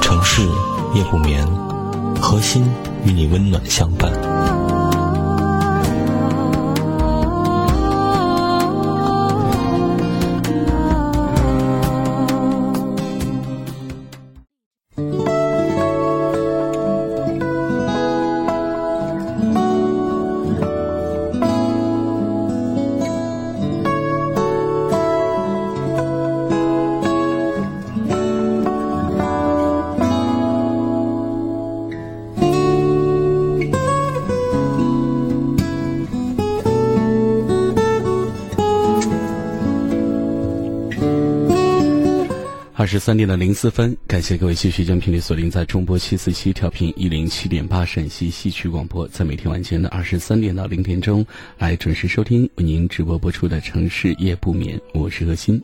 城市夜不眠，核心与你温暖相伴。二十三点的零四分，感谢各位继续将频率锁定在中波七四七调频一零七点八陕西戏曲广播，在每天晚间的二十三点到零点钟来准时收听为您直播播出的城市夜不眠，我是何欣。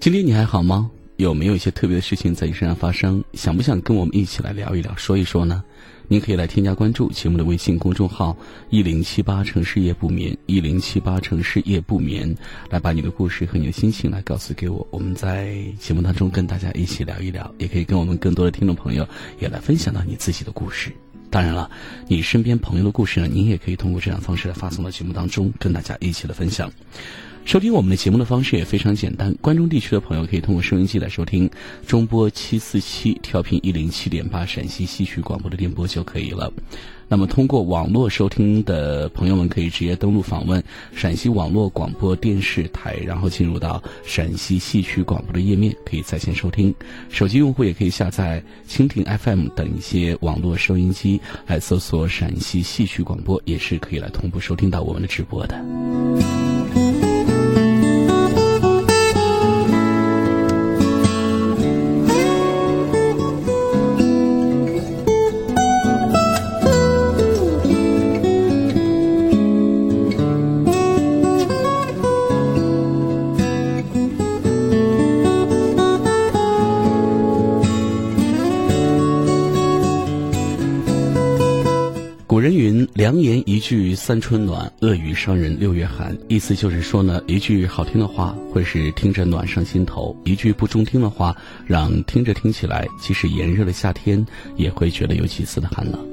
今天你还好吗？有没有一些特别的事情在你身上发生？想不想跟我们一起来聊一聊、说一说呢？您可以来添加关注节目的微信公众号“一零七八城市夜不眠”，一零七八城市夜不眠，来把你的故事和你的心情来告诉给我。我们在节目当中跟大家一起聊一聊，也可以跟我们更多的听众朋友也来分享到你自己的故事。当然了，你身边朋友的故事呢，您也可以通过这样方式来发送到节目当中，跟大家一起的分享。收听我们的节目的方式也非常简单，关中地区的朋友可以通过收音机来收听中波七四七调频一零七点八陕西戏曲广播的电波就可以了。那么通过网络收听的朋友们可以直接登录访问陕西网络广播电视台，然后进入到陕西戏曲广播的页面，可以在线收听。手机用户也可以下载蜻蜓 FM 等一些网络收音机来搜索陕西戏曲广播，也是可以来同步收听到我们的直播的。三春暖，恶语伤人六月寒。”意思就是说呢，一句好听的话会使听着暖上心头；一句不中听的话，让听着听起来，即使炎热的夏天也会觉得有几丝的寒冷。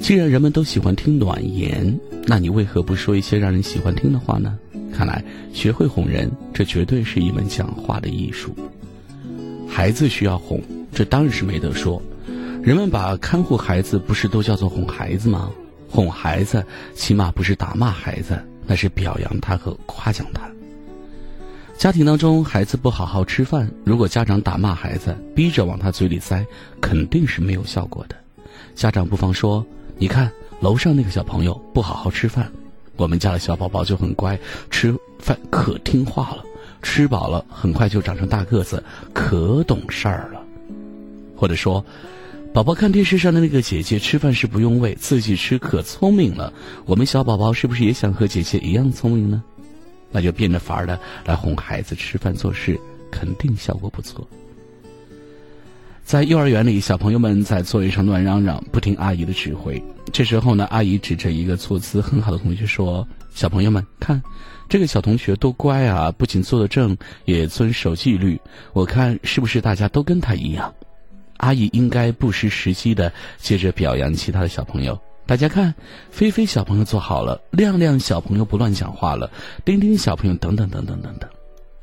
既然人们都喜欢听暖言，那你为何不说一些让人喜欢听的话呢？看来学会哄人，这绝对是一门讲话的艺术。孩子需要哄，这当然是没得说。人们把看护孩子不是都叫做哄孩子吗？哄孩子起码不是打骂孩子，那是表扬他和夸奖他。家庭当中孩子不好好吃饭，如果家长打骂孩子，逼着往他嘴里塞，肯定是没有效果的。家长不妨说：“你看楼上那个小朋友不好好吃饭，我们家的小宝宝就很乖，吃饭可听话了，吃饱了很快就长成大个子，可懂事儿了。”或者说。宝宝看电视上的那个姐姐吃饭是不用喂，自己吃可聪明了。我们小宝宝是不是也想和姐姐一样聪明呢？那就变着法儿的来哄孩子吃饭做事，肯定效果不错。在幼儿园里，小朋友们在座位上乱嚷嚷，不听阿姨的指挥。这时候呢，阿姨指着一个坐姿很好的同学说：“小朋友们，看，这个小同学多乖啊，不仅坐得正，也遵守纪律。我看是不是大家都跟他一样？”阿姨应该不失时机的接着表扬其他的小朋友。大家看，菲菲小朋友做好了，亮亮小朋友不乱讲话了，丁丁小朋友等等等等等等。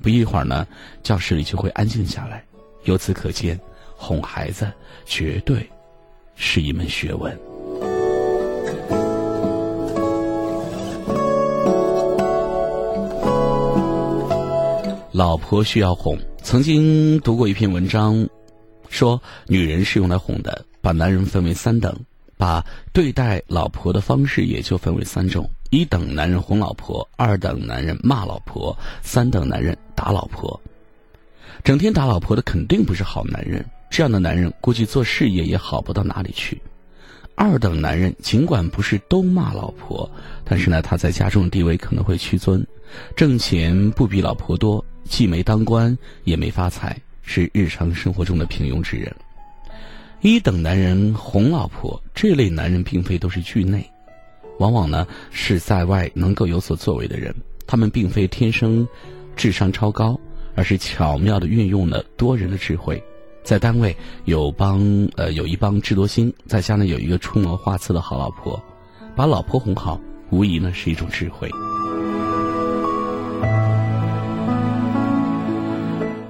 不一会儿呢，教室里就会安静下来。由此可见，哄孩子绝对是一门学问。老婆需要哄。曾经读过一篇文章。说女人是用来哄的，把男人分为三等，把对待老婆的方式也就分为三种：一等男人哄老婆，二等男人骂老婆，三等男人打老婆。整天打老婆的肯定不是好男人，这样的男人估计做事业也好不到哪里去。二等男人尽管不是都骂老婆，但是呢，他在家中地位可能会屈尊，挣钱不比老婆多，既没当官也没发财，是日常生活中的平庸之人。一等男人哄老婆，这类男人并非都是惧内，往往呢是在外能够有所作为的人。他们并非天生智商超高，而是巧妙的运用了多人的智慧。在单位有帮呃有一帮智多星，在家呢有一个出谋划策的好老婆，把老婆哄好，无疑呢是一种智慧。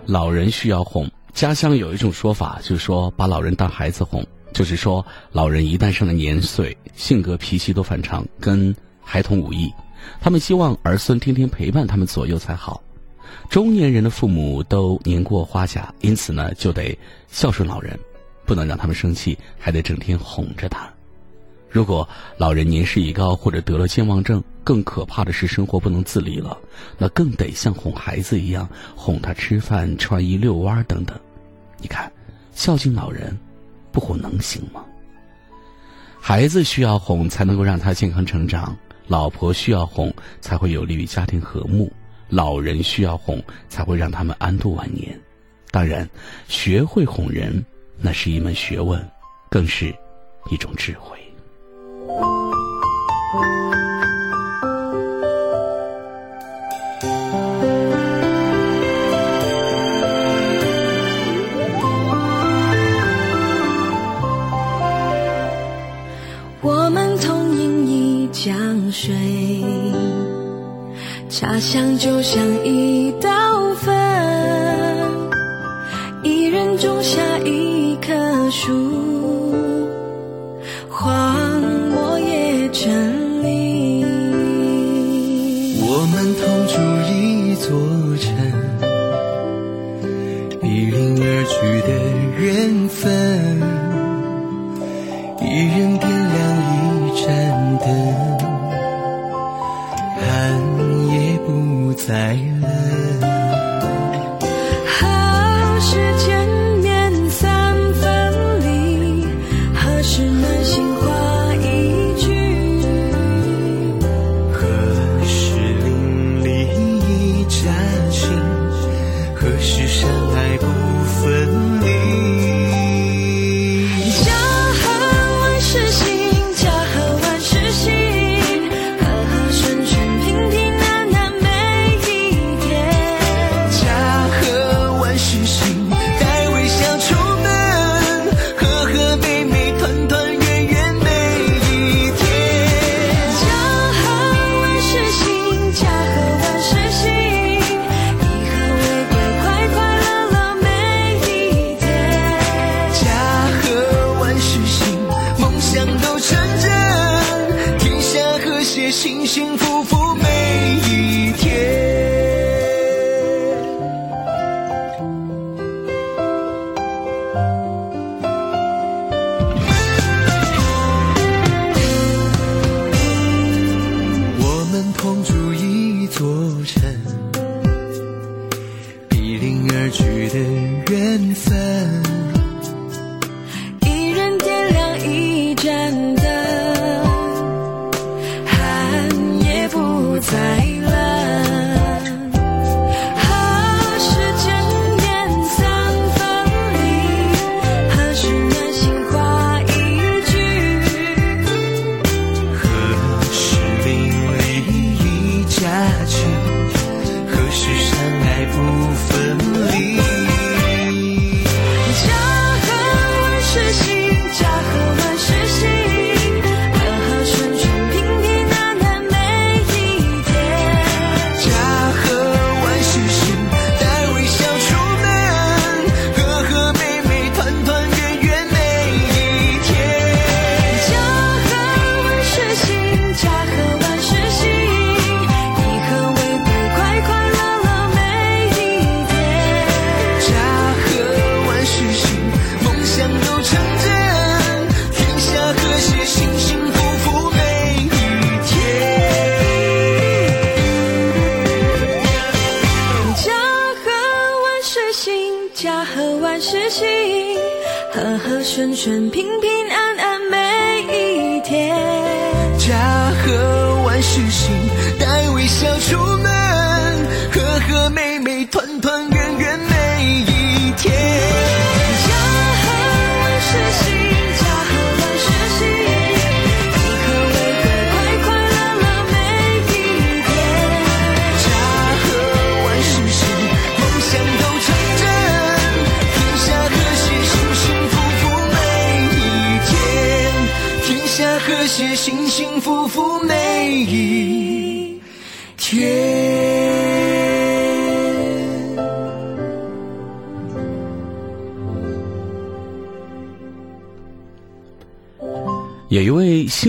老人需要哄，家乡有一种说法，就是说把老人当孩子哄，就是说老人一旦上了年岁，性格脾气都反常，跟孩童无异，他们希望儿孙天天陪伴他们左右才好。中年人的父母都年过花甲，因此呢，就得孝顺老人，不能让他们生气，还得整天哄着他。如果老人年事已高或者得了健忘症，更可怕的是生活不能自理了，那更得像哄孩子一样哄他吃饭、穿衣、遛弯等等。你看，孝敬老人，不哄能行吗？孩子需要哄才能够让他健康成长，老婆需要哄才会有利于家庭和睦。老人需要哄，才会让他们安度晚年。当然，学会哄人，那是一门学问，更是一种智慧。我们同饮一江水。茶香就像一道粉，一人种下一棵树，花这里。我们同住一座城，比邻而居的缘分，一人点亮一盏灯。寒夜不再。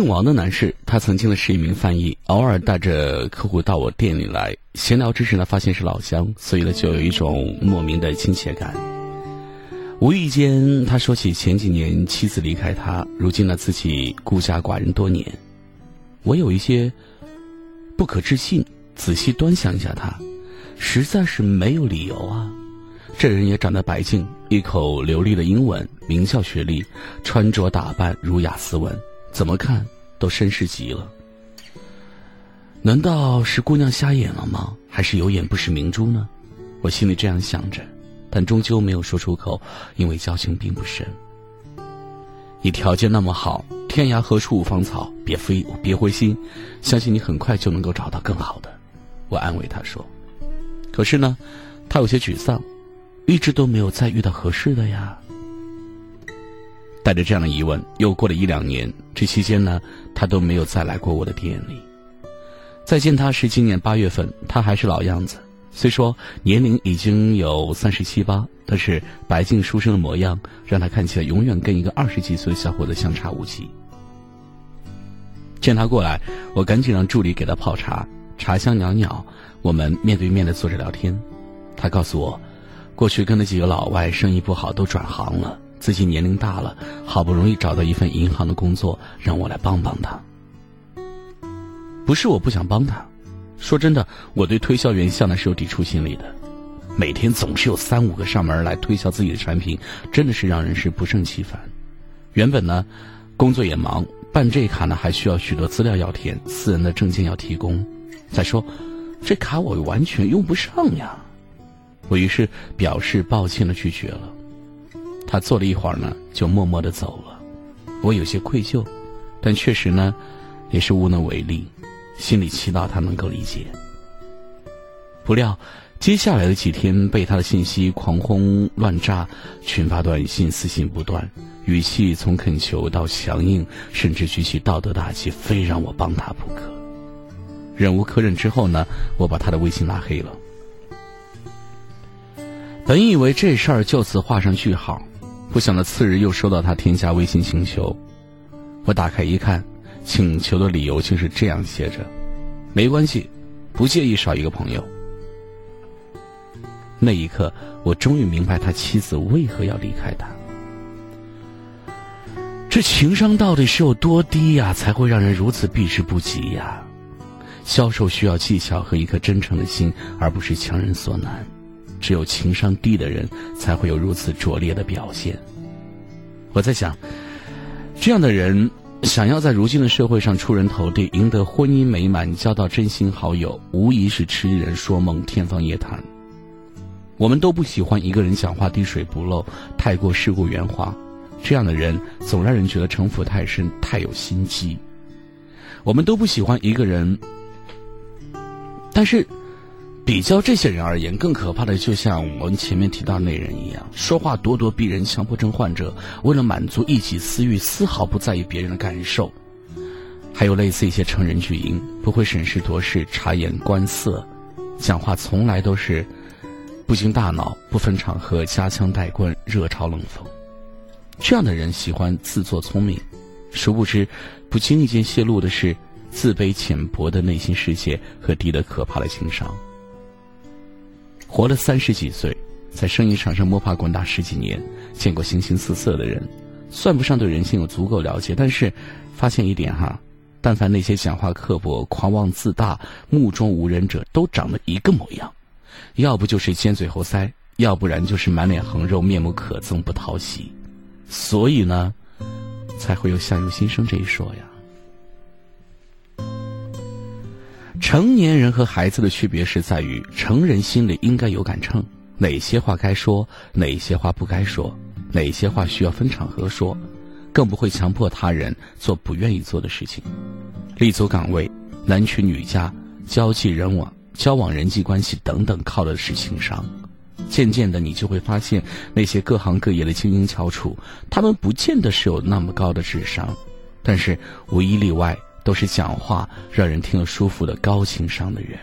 姓王的男士，他曾经呢是一名翻译，偶尔带着客户到我店里来闲聊之时呢，发现是老乡，所以呢就有一种莫名的亲切感。无意间，他说起前几年妻子离开他，如今呢自己孤家寡人多年，我有一些不可置信。仔细端详一下他，实在是没有理由啊。这人也长得白净，一口流利的英文，名校学历，穿着打扮儒雅斯文，怎么看都绅士极了。难道是姑娘瞎眼了吗？还是有眼不识明珠呢？我心里这样想着，但终究没有说出口，因为交情并不深。你条件那么好，天涯何处无芳草？别灰，别灰心，相信你很快就能够找到更好的。我安慰他说。可是呢，他有些沮丧。一直都没有再遇到合适的呀。带着这样的疑问，又过了一两年。这期间呢，他都没有再来过我的店里。再见他是今年八月份，他还是老样子。虽说年龄已经有三十七八，但是白净书生的模样，让他看起来永远跟一个二十几岁的小伙子相差无几。见他过来，我赶紧让助理给他泡茶，茶香袅袅。我们面对面的坐着聊天。他告诉我。过去跟那几个老外生意不好，都转行了。自己年龄大了，好不容易找到一份银行的工作，让我来帮帮他。不是我不想帮他，说真的，我对推销员向来是有抵触心理的。每天总是有三五个上门来推销自己的产品，真的是让人是不胜其烦。原本呢，工作也忙，办这卡呢还需要许多资料要填，私人的证件要提供。再说，这卡我完全用不上呀。我于是表示抱歉的拒绝了，他坐了一会儿呢，就默默的走了。我有些愧疚，但确实呢，也是无能为力，心里祈祷他能够理解。不料，接下来的几天被他的信息狂轰乱炸，群发短信，私信不断，语气从恳求到强硬，甚至举起道德大旗，非让我帮他不可。忍无可忍之后呢，我把他的微信拉黑了。本以为这事儿就此画上句号，不想到次日又收到他添加微信请求。我打开一看，请求的理由竟是这样写着：“没关系，不介意少一个朋友。”那一刻，我终于明白他妻子为何要离开他。这情商到底是有多低呀，才会让人如此避之不及呀？销售需要技巧和一颗真诚的心，而不是强人所难。只有情商低的人才会有如此拙劣的表现。我在想，这样的人想要在如今的社会上出人头地、赢得婚姻美满、交到真心好友，无疑是痴人说梦、天方夜谭。我们都不喜欢一个人讲话滴水不漏、太过世故圆滑，这样的人总让人觉得城府太深、太有心机。我们都不喜欢一个人，但是。比较这些人而言，更可怕的就像我们前面提到那人一样，说话咄咄逼人，强迫症患者，为了满足一己私欲，丝毫不在意别人的感受。还有类似一些成人巨婴，不会审时度势、察言观色，讲话从来都是不经大脑、不分场合、夹枪带棍、热嘲冷讽。这样的人喜欢自作聪明，殊不知不经意间泄露的是自卑浅薄的内心世界和低得可怕的情商。活了三十几岁，在生意场上摸爬滚打十几年，见过形形色色的人，算不上对人性有足够了解。但是，发现一点哈，但凡那些讲话刻薄、狂妄自大、目中无人者，都长得一个模样，要不就是尖嘴猴腮，要不然就是满脸横肉、面目可憎、不讨喜。所以呢，才会有相由心生这一说呀。成年人和孩子的区别是在于，成人心里应该有杆秤，哪些话该说，哪些话不该说，哪些话需要分场合说，更不会强迫他人做不愿意做的事情。立足岗位，男娶女嫁，交际人往、交往人际关系等等，靠的是情商。渐渐的，你就会发现，那些各行各业的精英翘楚，他们不见得是有那么高的智商，但是无一例外都是讲话让人听了舒服的高情商的人。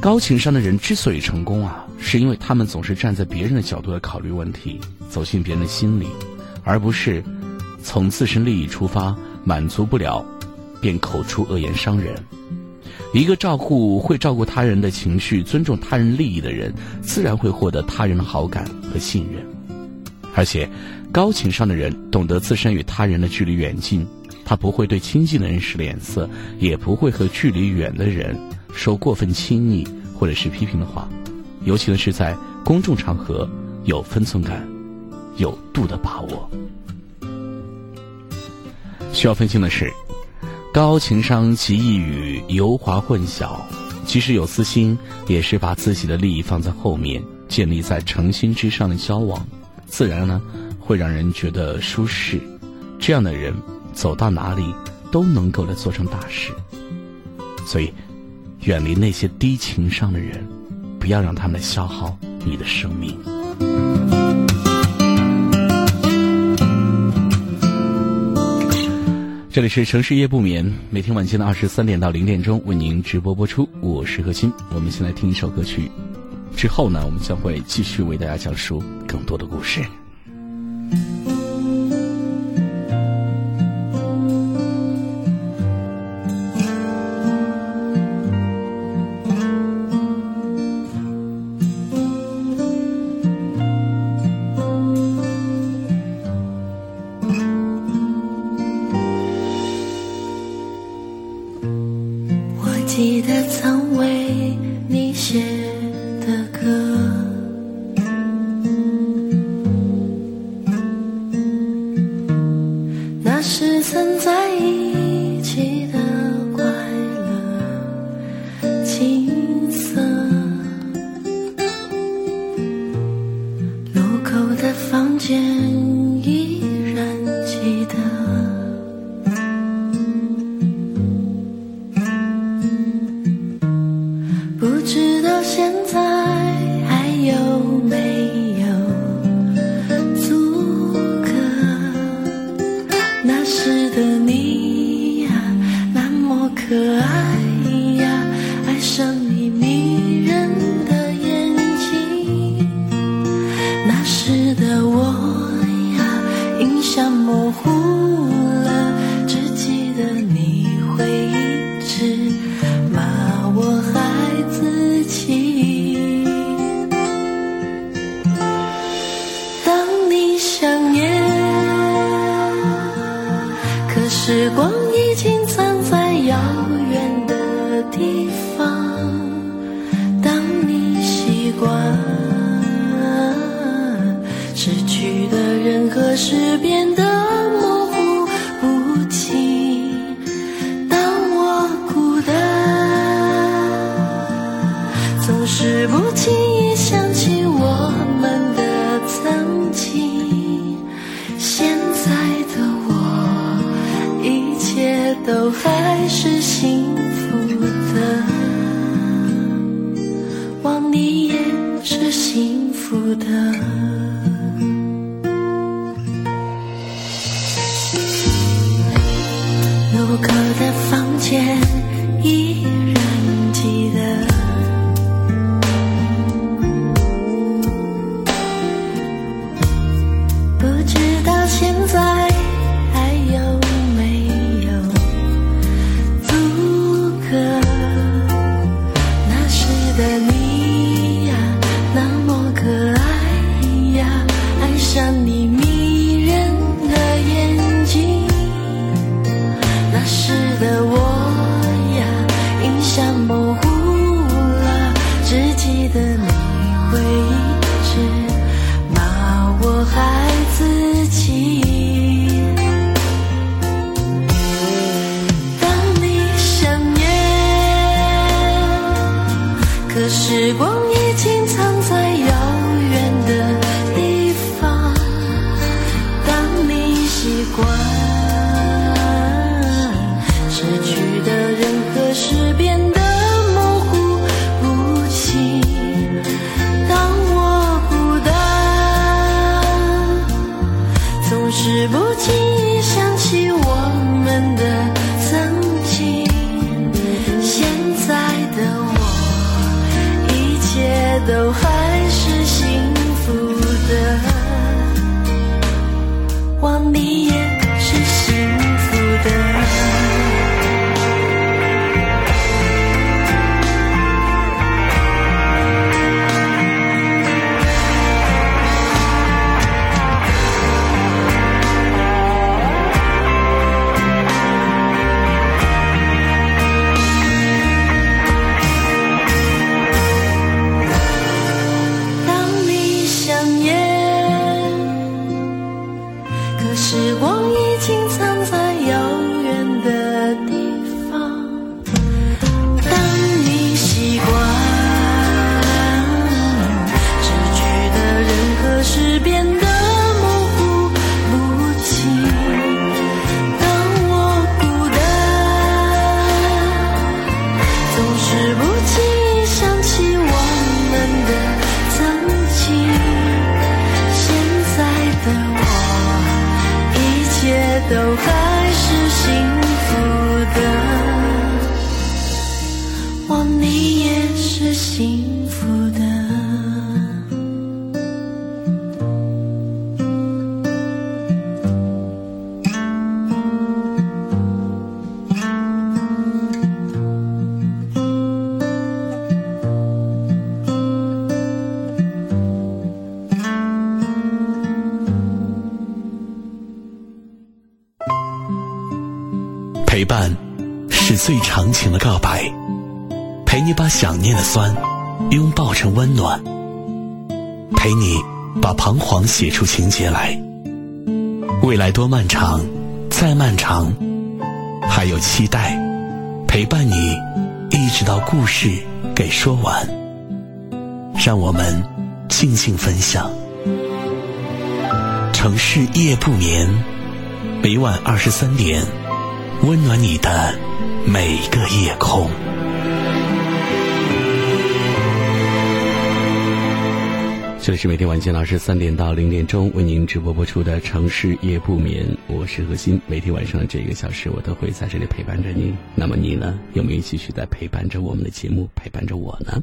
高情商的人之所以成功啊，是因为他们总是站在别人的角度来考虑问题，走进别人的心里，而不是从自身利益出发，满足不了便口出恶言伤人。一个照顾会照顾他人的情绪、尊重他人利益的人，自然会获得他人的好感和信任。而且，高情商的人懂得自身与他人的距离远近，他不会对亲近的人使脸色，也不会和距离远的人说过分亲昵或者是批评的话。尤其呢是在公众场合，有分寸感，有度的把握。需要分清的是。高情商极易与油滑混淆，即使有私心，也是把自己的利益放在后面，建立在诚心之上的交往，自然呢会让人觉得舒适。这样的人走到哪里都能够来做成大事。所以，远离那些低情商的人，不要让他们消耗你的生命。这里是城市夜不眠，每天晚间的二十三点到零点钟为您直播播出。我是何鑫，我们先来听一首歌曲，之后呢，我们将会继续为大家讲述更多的故事。方当你习惯。失去的人和事变得是不经意想起我们的曾经，现在的我，一切都好。白，陪你把想念的酸拥抱成温暖，陪你把彷徨写出情节来。未来多漫长，再漫长，还有期待陪伴你，一直到故事给说完。让我们静静分享。城市夜不眠，每晚二十三点。温暖你的每个夜空。这里是每天晚间老师三点到零点钟为您直播播出的《城市夜不眠》，我是何欣。每天晚上的这一个小时，我都会在这里陪伴着你。那么你呢？有没有继续在陪伴着我们的节目，陪伴着我呢？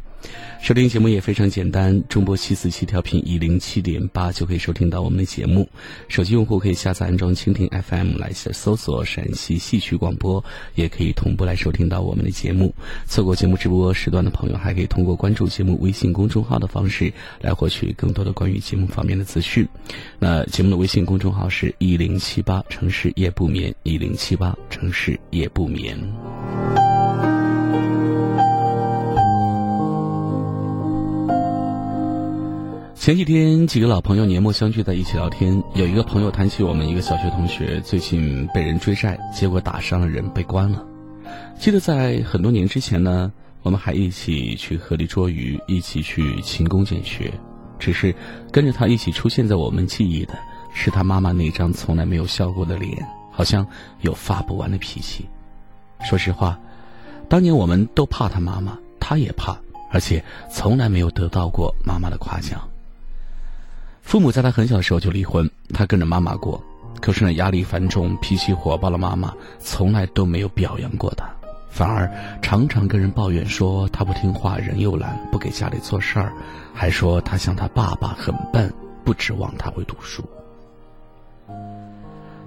收听节目也非常简单，中波七四七调频一零七点八就可以收听到我们的节目。手机用户可以下载安装蜻蜓 FM 来搜索陕西戏曲广播，也可以同步来收听到我们的节目。错过节目直播时段的朋友，还可以通过关注节目微信公众号的方式来获取更多的关于节目方面的资讯。那节目的微信公众号是一零七八城市夜不眠，一零七八城市夜不眠。前几天，几个老朋友年末相聚在一起聊天。有一个朋友谈起我们一个小学同学最近被人追债，结果打伤了人，被关了。记得在很多年之前呢，我们还一起去河里捉鱼，一起去勤工俭学。只是跟着他一起出现在我们记忆的，是他妈妈那张从来没有笑过的脸，好像有发不完的脾气。说实话，当年我们都怕他妈妈，他也怕，而且从来没有得到过妈妈的夸奖。父母在他很小的时候就离婚，他跟着妈妈过。可是呢，压力繁重、脾气火爆的妈妈从来都没有表扬过他，反而常常跟人抱怨说他不听话、人又懒、不给家里做事儿，还说他像他爸爸很笨，不指望他会读书。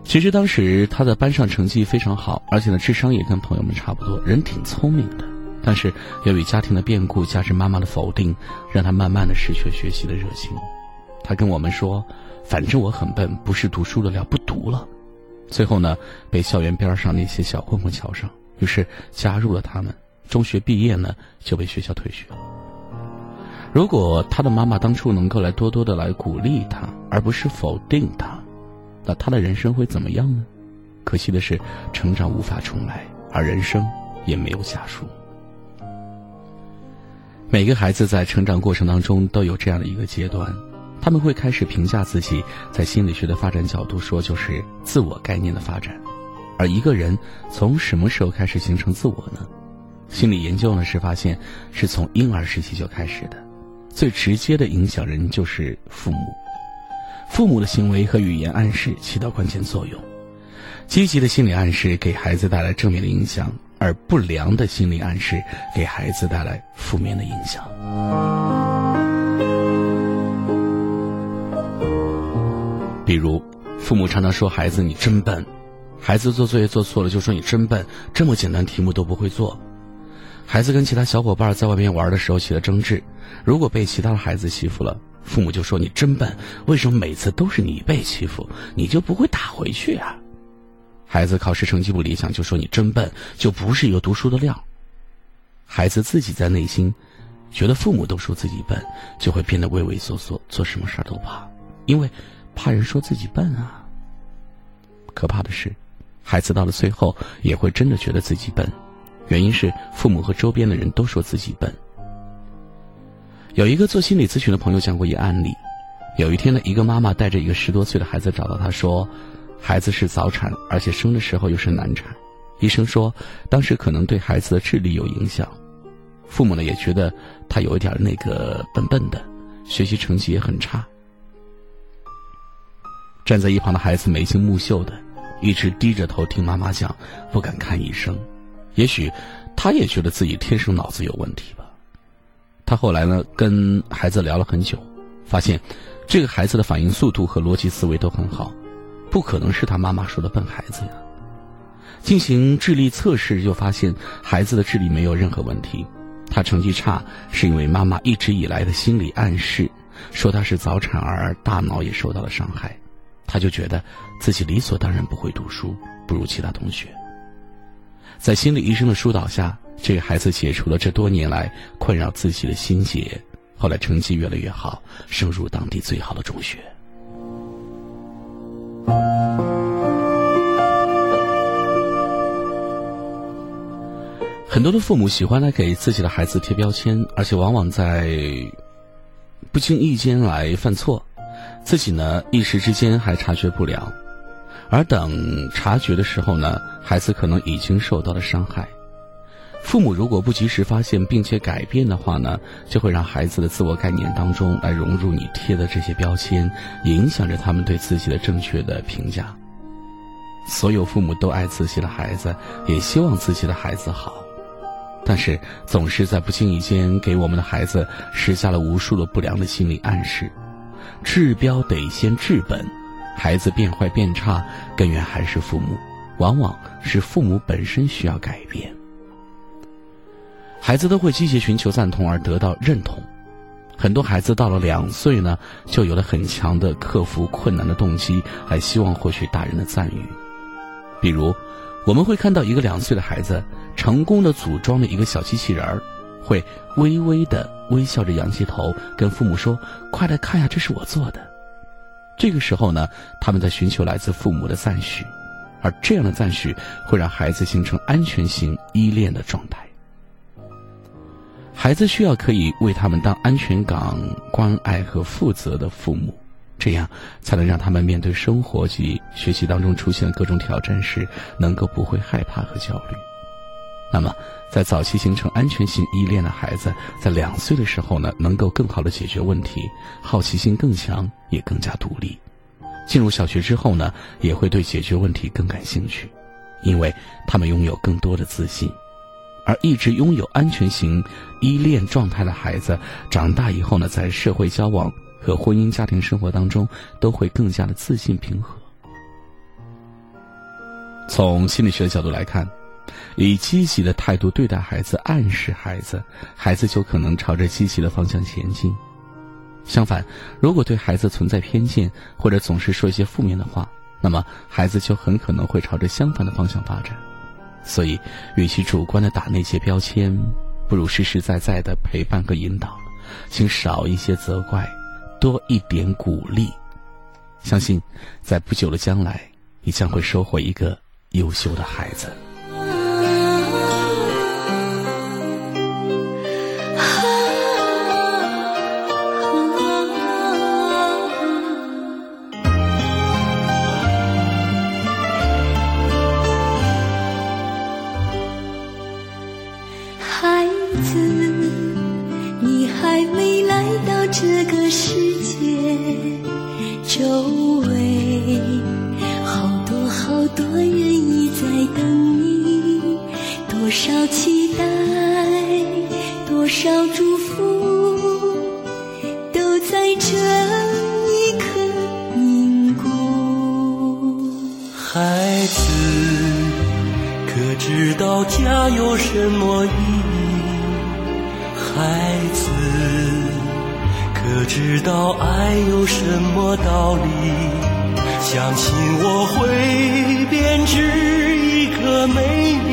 其实当时他在班上成绩非常好，而且呢智商也跟朋友们差不多，人挺聪明的。但是由于家庭的变故加之妈妈的否定，让他慢慢的失去了学习的热情。他跟我们说：“反正我很笨，不是读书的料，不读了。”最后呢，被校园边上那些小混混瞧上，于是加入了他们。中学毕业呢，就被学校退学了。如果他的妈妈当初能够来多多的来鼓励他，而不是否定他，那他的人生会怎么样呢？可惜的是，成长无法重来，而人生也没有下书。每个孩子在成长过程当中都有这样的一个阶段。他们会开始评价自己，在心理学的发展角度说，就是自我概念的发展。而一个人从什么时候开始形成自我呢？心理研究呢是发现，是从婴儿时期就开始的。最直接的影响人就是父母，父母的行为和语言暗示起到关键作用。积极的心理暗示给孩子带来正面的影响，而不良的心理暗示给孩子带来负面的影响。比如，父母常常说孩子你真笨，孩子做作业做错了就说你真笨，这么简单题目都不会做。孩子跟其他小伙伴在外面玩的时候起了争执，如果被其他的孩子欺负了，父母就说你真笨，为什么每次都是你被欺负，你就不会打回去啊？孩子考试成绩不理想，就说你真笨，就不是一个读书的料。孩子自己在内心觉得父母都说自己笨，就会变得畏畏缩缩，做什么事儿都怕，因为怕人说自己笨啊。可怕的是，孩子到了最后也会真的觉得自己笨，原因是父母和周边的人都说自己笨。有一个做心理咨询的朋友讲过一案例，有一天呢，一个妈妈带着一个十多岁的孩子找到他说。孩子是早产，而且生的时候又是难产，医生说当时可能对孩子的智力有影响，父母呢也觉得他有一点那个笨笨的，学习成绩也很差。站在一旁的孩子眉清目秀的，一直低着头听妈妈讲，不敢看医生。也许他也觉得自己天生脑子有问题吧。他后来呢，跟孩子聊了很久，发现这个孩子的反应速度和逻辑思维都很好，不可能是他妈妈说的笨孩子呀。进行智力测试，就发现孩子的智力没有任何问题。他成绩差是因为妈妈一直以来的心理暗示，说他是早产儿，大脑也受到了伤害。他就觉得自己理所当然不会读书，不如其他同学。在心理医生的疏导下，这个孩子解除了这多年来困扰自己的心结，后来成绩越来越好，升入当地最好的中学。很多的父母喜欢来给自己的孩子贴标签，而且往往在不经意间来犯错，自己呢一时之间还察觉不了，而等察觉的时候呢，孩子可能已经受到了伤害。父母如果不及时发现并且改变的话呢，就会让孩子的自我概念当中来融入你贴的这些标签，影响着他们对自己的正确的评价。所有父母都爱自己的孩子，也希望自己的孩子好。但是总是在不经意间给我们的孩子施加了无数的不良的心理暗示，治标得先治本，孩子变坏变差，根源还是父母，往往是父母本身需要改变。孩子都会积极寻求赞同而得到认同，很多孩子到了两岁呢，就有了很强的克服困难的动机，来希望获取大人的赞誉，比如。我们会看到一个两岁的孩子成功的组装了一个小机器人儿，会微微的微笑着仰起头，跟父母说：“快来看呀，这是我做的。”这个时候呢，他们在寻求来自父母的赞许，而这样的赞许会让孩子形成安全型依恋的状态。孩子需要可以为他们当安全港、关爱和负责的父母。这样才能让他们面对生活及学习当中出现的各种挑战时，能够不会害怕和焦虑。那么，在早期形成安全性依恋的孩子，在两岁的时候呢，能够更好的解决问题，好奇心更强，也更加独立。进入小学之后呢，也会对解决问题更感兴趣，因为他们拥有更多的自信。而一直拥有安全型依恋状态的孩子，长大以后呢，在社会交往。和婚姻家庭生活当中都会更加的自信平和。从心理学的角度来看，以积极的态度对待孩子，暗示孩子，孩子就可能朝着积极的方向前进。相反，如果对孩子存在偏见，或者总是说一些负面的话，那么孩子就很可能会朝着相反的方向发展。所以，与其主观的打那些标签，不如实实在在的陪伴和引导，请少一些责怪。多一点鼓励，相信在不久的将来，你将会收获一个优秀的孩子。有什么意义？孩子，可知道爱有什么道理？相信我会编织一个美丽。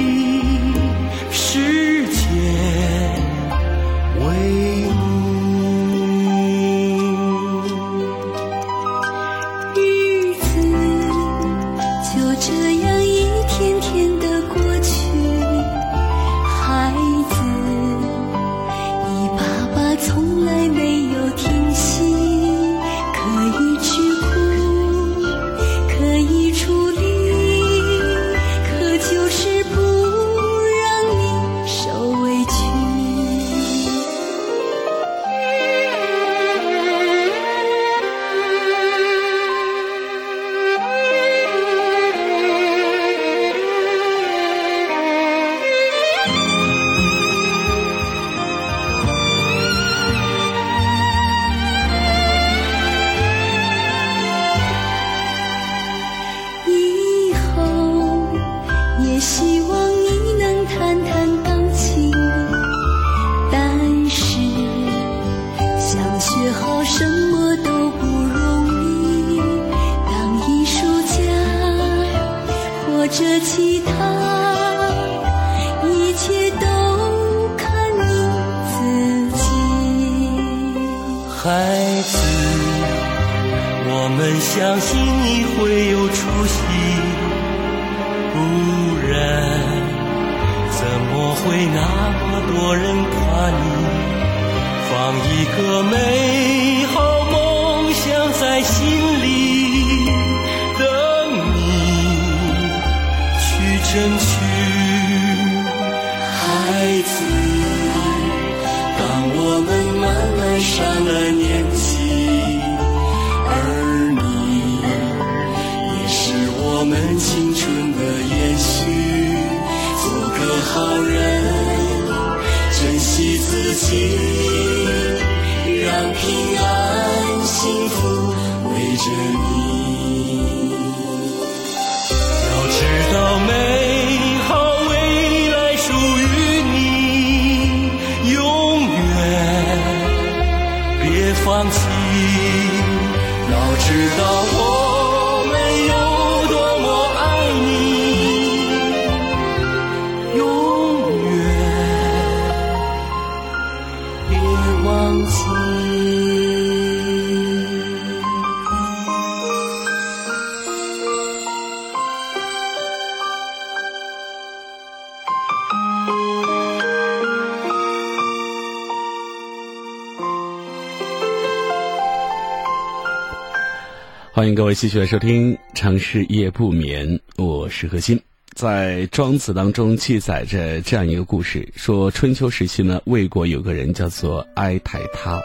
欢迎各位继续来收听《城市夜不眠》，我是何欣。在《庄子》当中记载着这样一个故事，说春秋时期呢，魏国有个人叫做哀台他，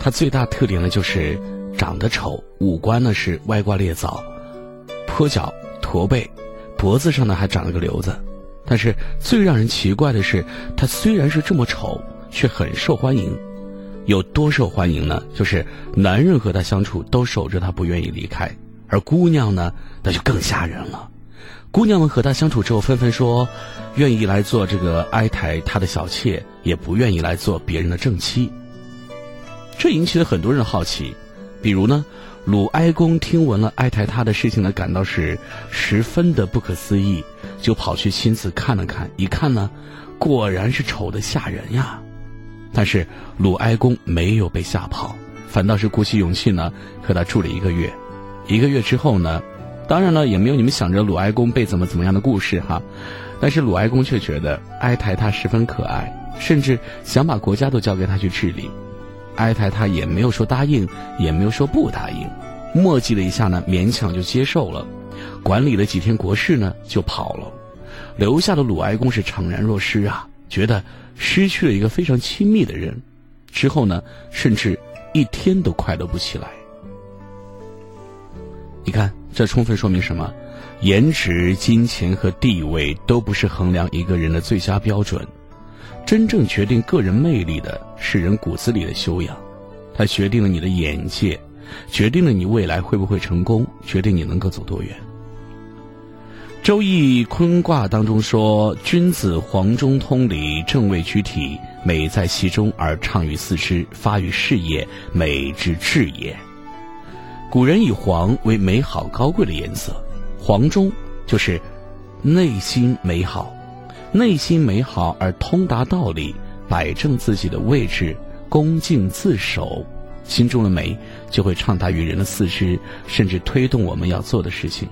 他最大特点呢就是长得丑，五官呢是歪瓜裂枣，跛脚、驼背，脖子上呢还长了个瘤子。但是最让人奇怪的是，他虽然是这么丑，却很受欢迎。有多受欢迎呢？就是男人和他相处都守着他，不愿意离开；而姑娘呢，那就更吓人了。姑娘们和他相处之后，纷纷说愿意来做这个哀台他的小妾，也不愿意来做别人的正妻。这引起了很多人好奇。比如呢，鲁哀公听闻了哀台他的事情呢，感到是十分的不可思议，就跑去亲自看了看。一看呢，果然是丑的吓人呀。但是鲁哀公没有被吓跑，反倒是鼓起勇气呢，和他住了一个月。一个月之后呢，当然了，也没有你们想着鲁哀公被怎么怎么样的故事哈。但是鲁哀公却觉得哀台他十分可爱，甚至想把国家都交给他去治理。哀台他也没有说答应，也没有说不答应，磨叽了一下呢，勉强就接受了。管理了几天国事呢，就跑了，留下的鲁哀公是怅然若失啊，觉得。失去了一个非常亲密的人，之后呢，甚至一天都快乐不起来。你看，这充分说明什么？颜值、金钱和地位都不是衡量一个人的最佳标准，真正决定个人魅力的是人骨子里的修养，它决定了你的眼界，决定了你未来会不会成功，决定你能够走多远。《周易》坤卦当中说：“君子黄中通理，正位居体，美在其中而畅于四肢，发于事业，美之至也。”古人以黄为美好高贵的颜色，黄中就是内心美好，内心美好而通达道理，摆正自己的位置，恭敬自守，心中的美就会畅达于人的四肢，甚至推动我们要做的事情。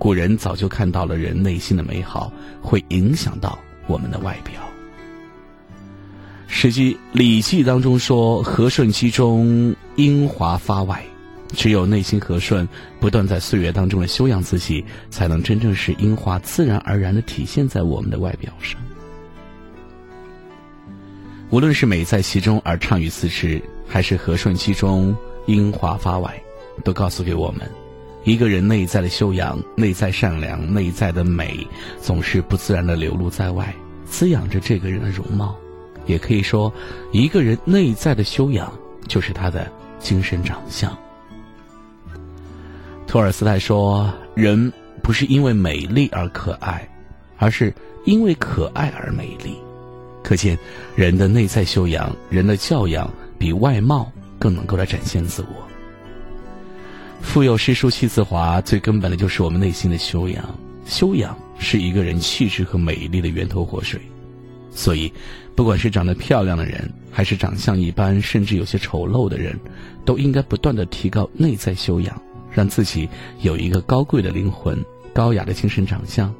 古人早就看到了人内心的美好会影响到我们的外表。《史记·礼记》当中说：“和顺其中，英华发外。”只有内心和顺，不断在岁月当中的修养自己，才能真正使英华自然而然的体现在我们的外表上。无论是美在其中而畅于四肢，还是和顺其中，英华发外，都告诉给我们。一个人内在的修养、内在善良、内在的美，总是不自然的流露在外，滋养着这个人的容貌。也可以说，一个人内在的修养，就是他的精神长相。托尔斯泰说：“人不是因为美丽而可爱，而是因为可爱而美丽。”可见，人的内在修养、人的教养，比外貌更能够来展现自我。腹有诗书气自华，最根本的就是我们内心的修养。修养是一个人气质和美丽的源头活水。所以，不管是长得漂亮的人，还是长相一般甚至有些丑陋的人，都应该不断的提高内在修养，让自己有一个高贵的灵魂、高雅的精神长相。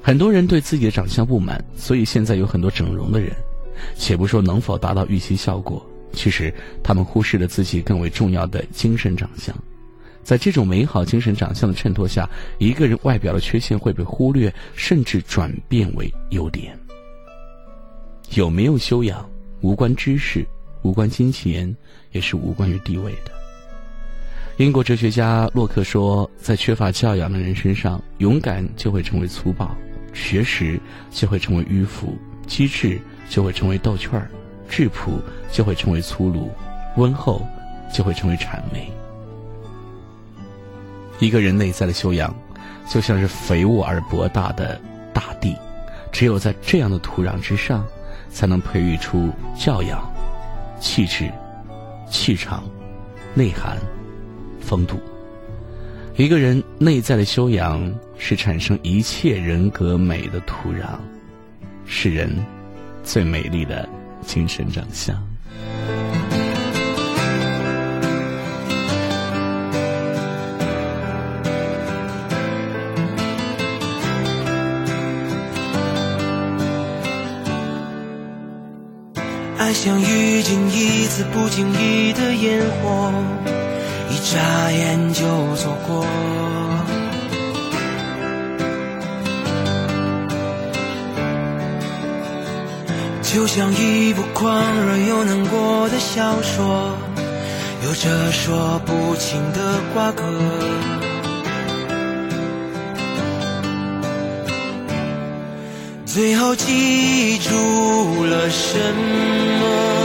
很多人对自己的长相不满，所以现在有很多整容的人。且不说能否达到预期效果，其实他们忽视了自己更为重要的精神长相。在这种美好精神长相的衬托下，一个人外表的缺陷会被忽略，甚至转变为优点。有没有修养，无关知识，无关金钱，也是无关于地位的。英国哲学家洛克说：“在缺乏教养的人身上，勇敢就会成为粗暴，学识就会成为迂腐，机智。”就会成为逗趣儿，质朴就会成为粗鲁，温厚就会成为谄媚。一个人内在的修养，就像是肥沃而博大的大地，只有在这样的土壤之上，才能培育出教养、气质、气场、内涵、风度。一个人内在的修养，是产生一切人格美的土壤，是人。最美丽的精神长相。爱像遇见一次不经意的烟火，一眨眼就错过。就像一部狂热又难过的小说，有着说不清的瓜葛。最后记住了什么？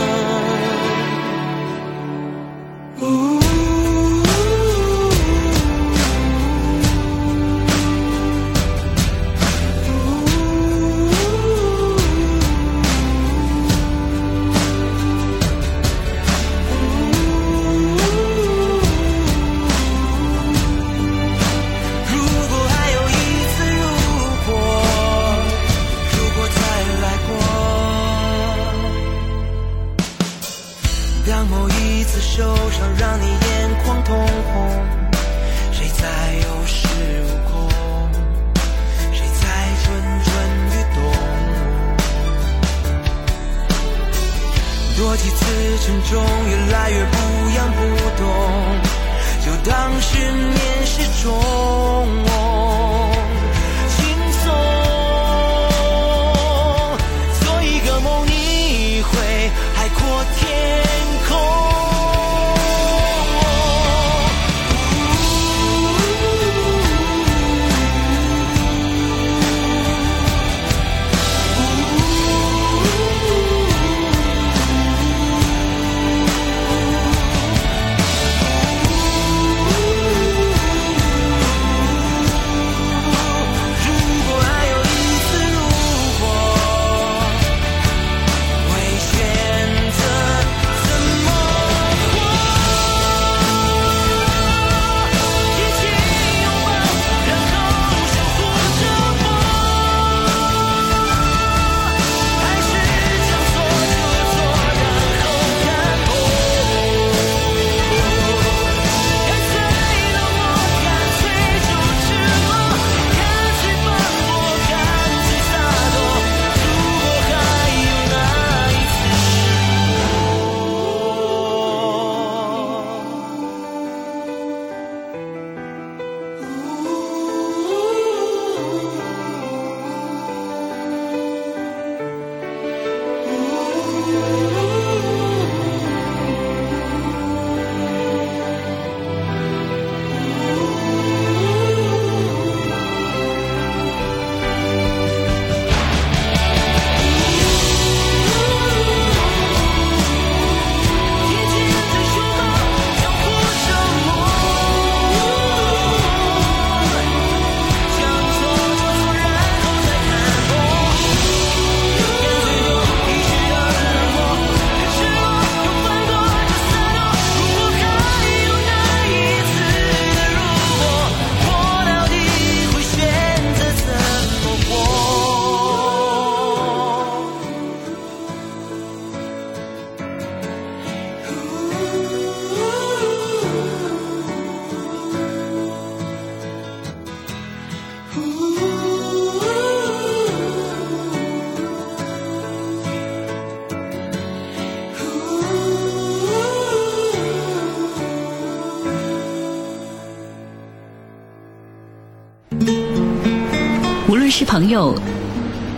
友，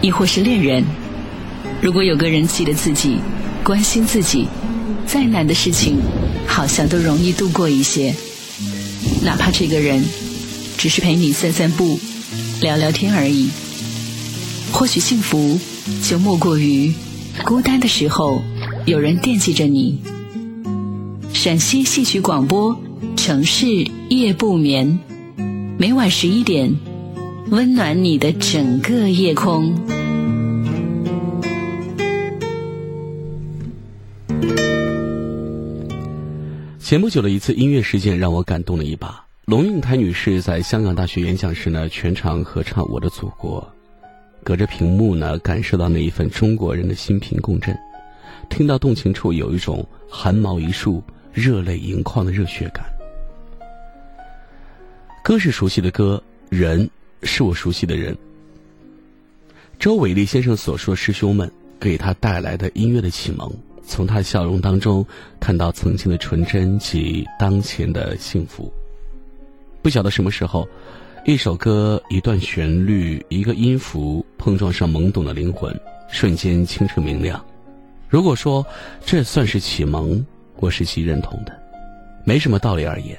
亦或是恋人，如果有个人记得自己，关心自己，再难的事情，好像都容易度过一些。哪怕这个人只是陪你散散步、聊聊天而已。或许幸福就莫过于孤单的时候有人惦记着你。陕西戏曲广播，城市夜不眠，每晚十一点，温暖你的整个夜空。前不久的一次音乐事件让我感动了一把。龙应台女士在香港大学演讲时呢，全场合唱《我的祖国》，隔着屏幕呢，感受到那一份中国人的心平共振，听到动情处有一种寒毛一竖、热泪盈眶的热血感。歌是熟悉的歌，人是我熟悉的人。周伟立先生所说，师兄们给他带来的音乐的启蒙。从他的笑容当中看到曾经的纯真及当前的幸福。不晓得什么时候，一首歌、一段旋律、一个音符碰撞上懵懂的灵魂，瞬间清澈明亮。如果说这算是启蒙，我是极认同的。没什么道理而言，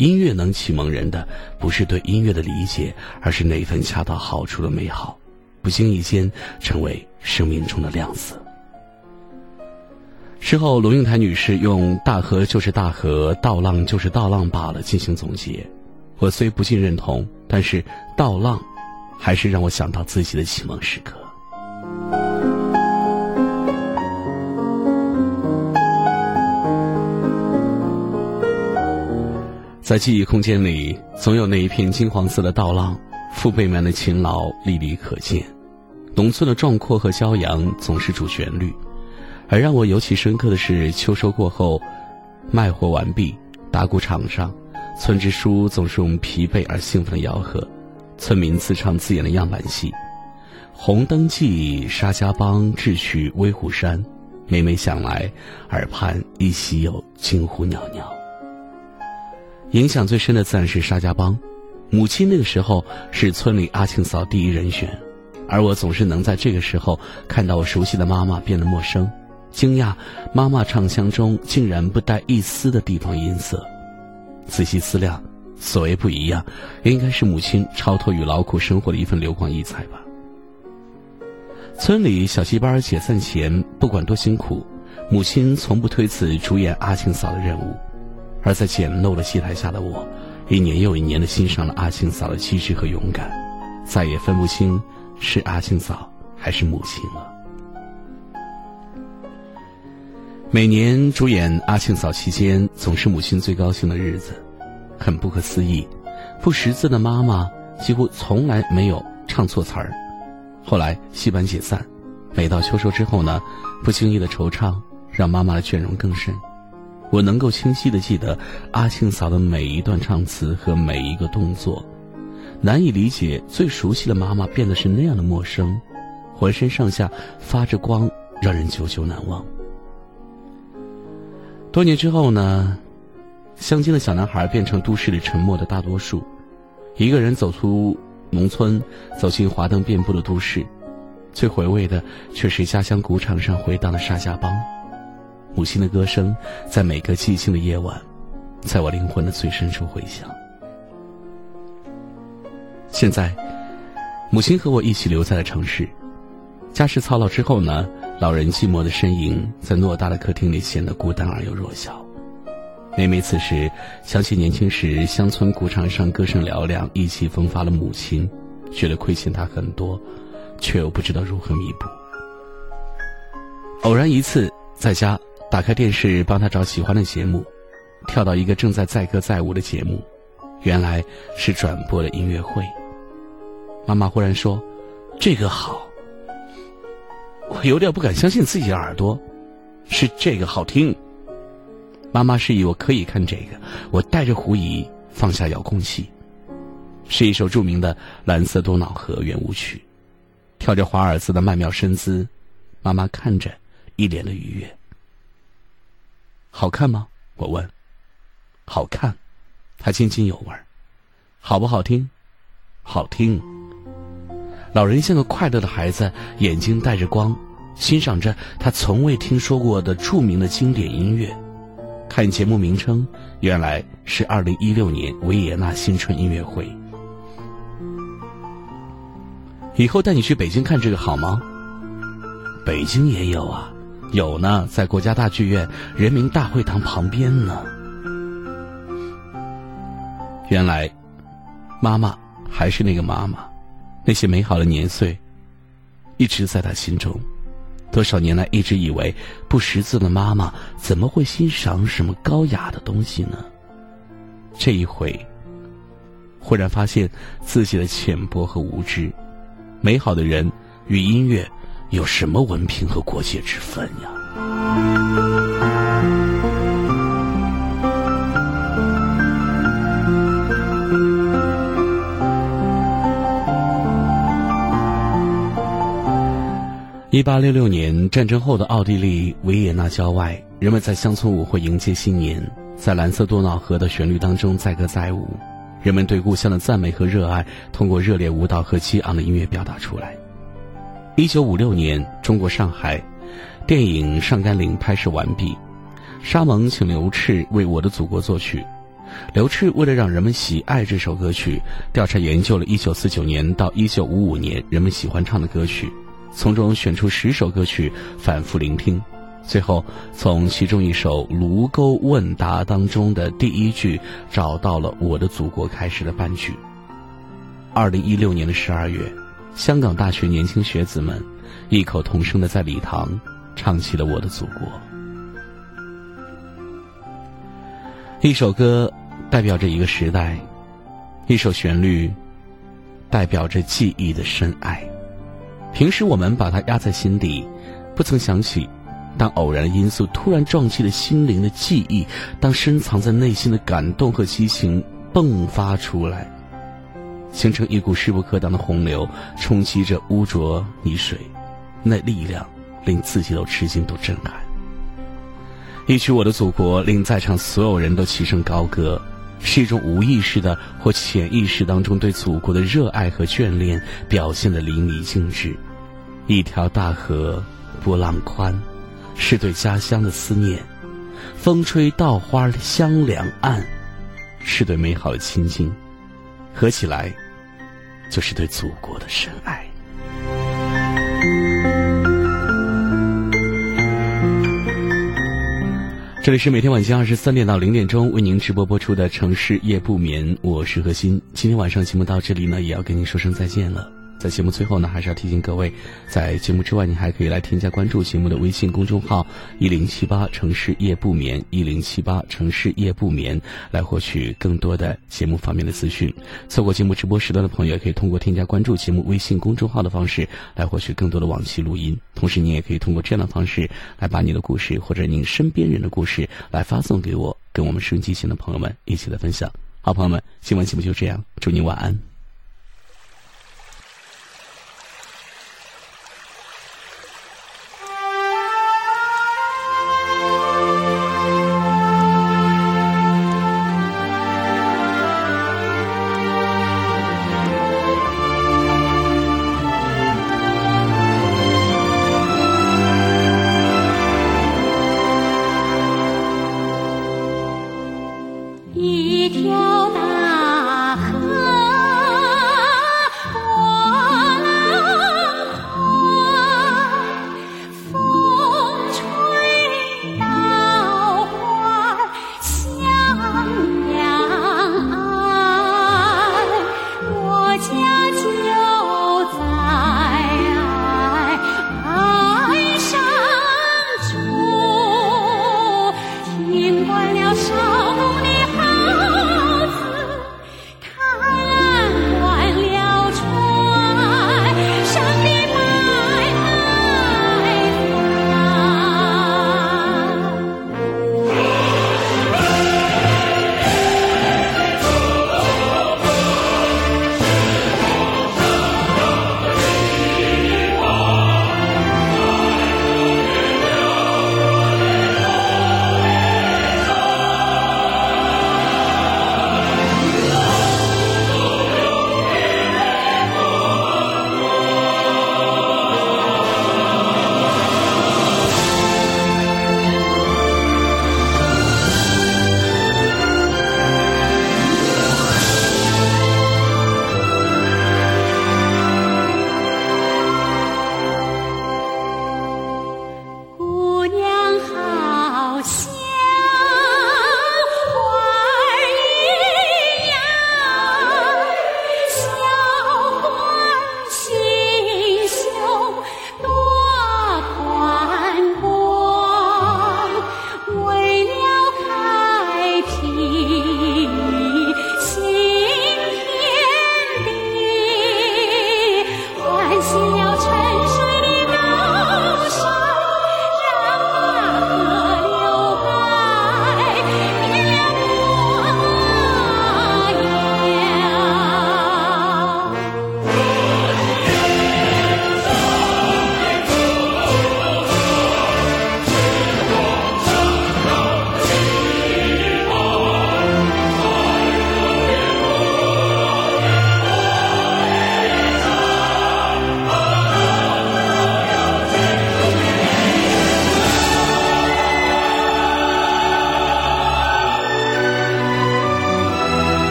音乐能启蒙人的，不是对音乐的理解，而是那份恰到好处的美好，不经意间成为生命中的亮色。事后，龙应台女士用“大河就是大河，倒浪就是倒浪罢了”进行总结。我虽不尽认同，但是倒浪，还是让我想到自己的启蒙时刻。在记忆空间里，总有那一片金黄色的稻浪，父辈们的勤劳历历可见。农村的壮阔和骄阳总是主旋律。而让我尤其深刻的是，秋收过后，卖货完毕，打谷场上，村支书总是用疲惫而兴奋的吆喝，村民自唱自演的样板戏，《红灯记》《沙家浜》智取威虎山，每每想来，耳畔依稀有惊呼袅袅。影响最深的自然是沙家浜，母亲那个时候是村里阿庆嫂第一人选，而我总是能在这个时候看到我熟悉的妈妈变得陌生。惊讶，妈妈唱腔中竟然不带一丝的地方音色。仔细思量，所谓不一样，应该是母亲超脱于劳苦生活的一份流光溢彩吧。村里小戏班解散前，不管多辛苦，母亲从不推辞主演阿庆嫂的任务。而在简陋的戏台下的我，一年又一年的欣赏了阿庆嫂的机智和勇敢，再也分不清是阿庆嫂还是母亲了。每年主演阿庆嫂期间，总是母亲最高兴的日子，很不可思议。不识字的妈妈几乎从来没有唱错词儿。后来戏班解散，每到秋收之后呢，不经意的惆怅让妈妈的倦容更甚。我能够清晰的记得阿庆嫂的每一段唱词和每一个动作，难以理解最熟悉的妈妈变得是那样的陌生，浑身上下发着光，让人久久难忘。多年之后呢，乡间的小男孩变成都市里沉默的大多数，一个人走出农村，走进华灯遍布的都市，最回味的却是家乡谷场上回荡的沙家浜，母亲的歌声在每个寂静的夜晚，在我灵魂的最深处回响。现在，母亲和我一起留在了城市，家事操劳之后呢？老人寂寞的身影在偌大的客厅里显得孤单而又弱小。每每此时，想起年轻时乡村谷场上歌声嘹亮、意气风发的母亲，觉得亏欠她很多，却又不知道如何弥补。偶然一次在家打开电视帮她找喜欢的节目，跳到一个正在载歌载舞的节目，原来是转播的音乐会。妈妈忽然说：“这个好。”我有点不敢相信自己的耳朵，是这个好听。妈妈示意我可以看这个，我带着狐疑放下遥控器，是一首著名的《蓝色多瑙河》圆舞曲，跳着华尔兹的曼妙身姿，妈妈看着，一脸的愉悦。好看吗？我问。好看，他津津有味。好不好听？好听。老人像个快乐的孩子，眼睛带着光，欣赏着他从未听说过的著名的经典音乐。看节目名称，原来是二零一六年维也纳新春音乐会。以后带你去北京看这个好吗？北京也有啊，有呢，在国家大剧院人民大会堂旁边呢。原来，妈妈还是那个妈妈，那些美好的年岁，一直在她心中。多少年来，一直以为不识字的妈妈怎么会欣赏什么高雅的东西呢？这一回，忽然发现自己的浅薄和无知。美好的人与音乐有什么文凭和国界之分呀？一八六六年战争后的奥地利维也纳郊外，人们在乡村舞会迎接新年，在蓝色多瑙河的旋律当中载歌载舞，人们对故乡的赞美和热爱通过热烈舞蹈和激昂的音乐表达出来。一九五六年，中国上海，电影《上甘岭》拍摄完毕，沙蒙请刘炽为《我的祖国》作曲。刘炽为了让人们喜爱这首歌曲，调查研究了一九四九年到一九五五年人们喜欢唱的歌曲。从中选出十首歌曲，反复聆听，最后从其中一首《卢沟问答》当中的第一句找到了“我的祖国”开始的半句。二零一六年的十二月，香港大学年轻学子们异口同声的在礼堂唱起了《我的祖国》。一首歌代表着一个时代，一首旋律代表着记忆的深爱。平时我们把它压在心底，不曾想起，当偶然的因素突然撞击了心灵的记忆，当深藏在内心的感动和激情迸发出来，形成一股势不可挡的洪流，冲击着污浊泥水，那力量令自己都吃惊，都震撼。一曲《我的祖国》令在场所有人都齐声高歌。是一种无意识的或潜意识当中对祖国的热爱和眷恋表现的淋漓尽致。一条大河，波浪宽，是对家乡的思念；风吹稻花香两岸，是对美好的亲近。合起来，就是对祖国的深爱。这里是每天晚间二十三点到零点钟为您直播播出的城市夜不眠，我是何欣。今天晚上节目到这里呢，也要跟您说声再见了。在节目最后呢，还是要提醒各位，在节目之外，你还可以来添加关注节目的微信公众号“一零七八城市夜不眠”，一零七八城市夜不眠，来获取更多的节目方面的资讯。错过节目直播时段的朋友，也可以通过添加关注节目微信公众号的方式来获取更多的往期录音。同时，你也可以通过这样的方式来把你的故事或者您身边人的故事来发送给我，跟我们收音机前的朋友们一起来分享。好，朋友们，今晚节目就这样，祝您晚安。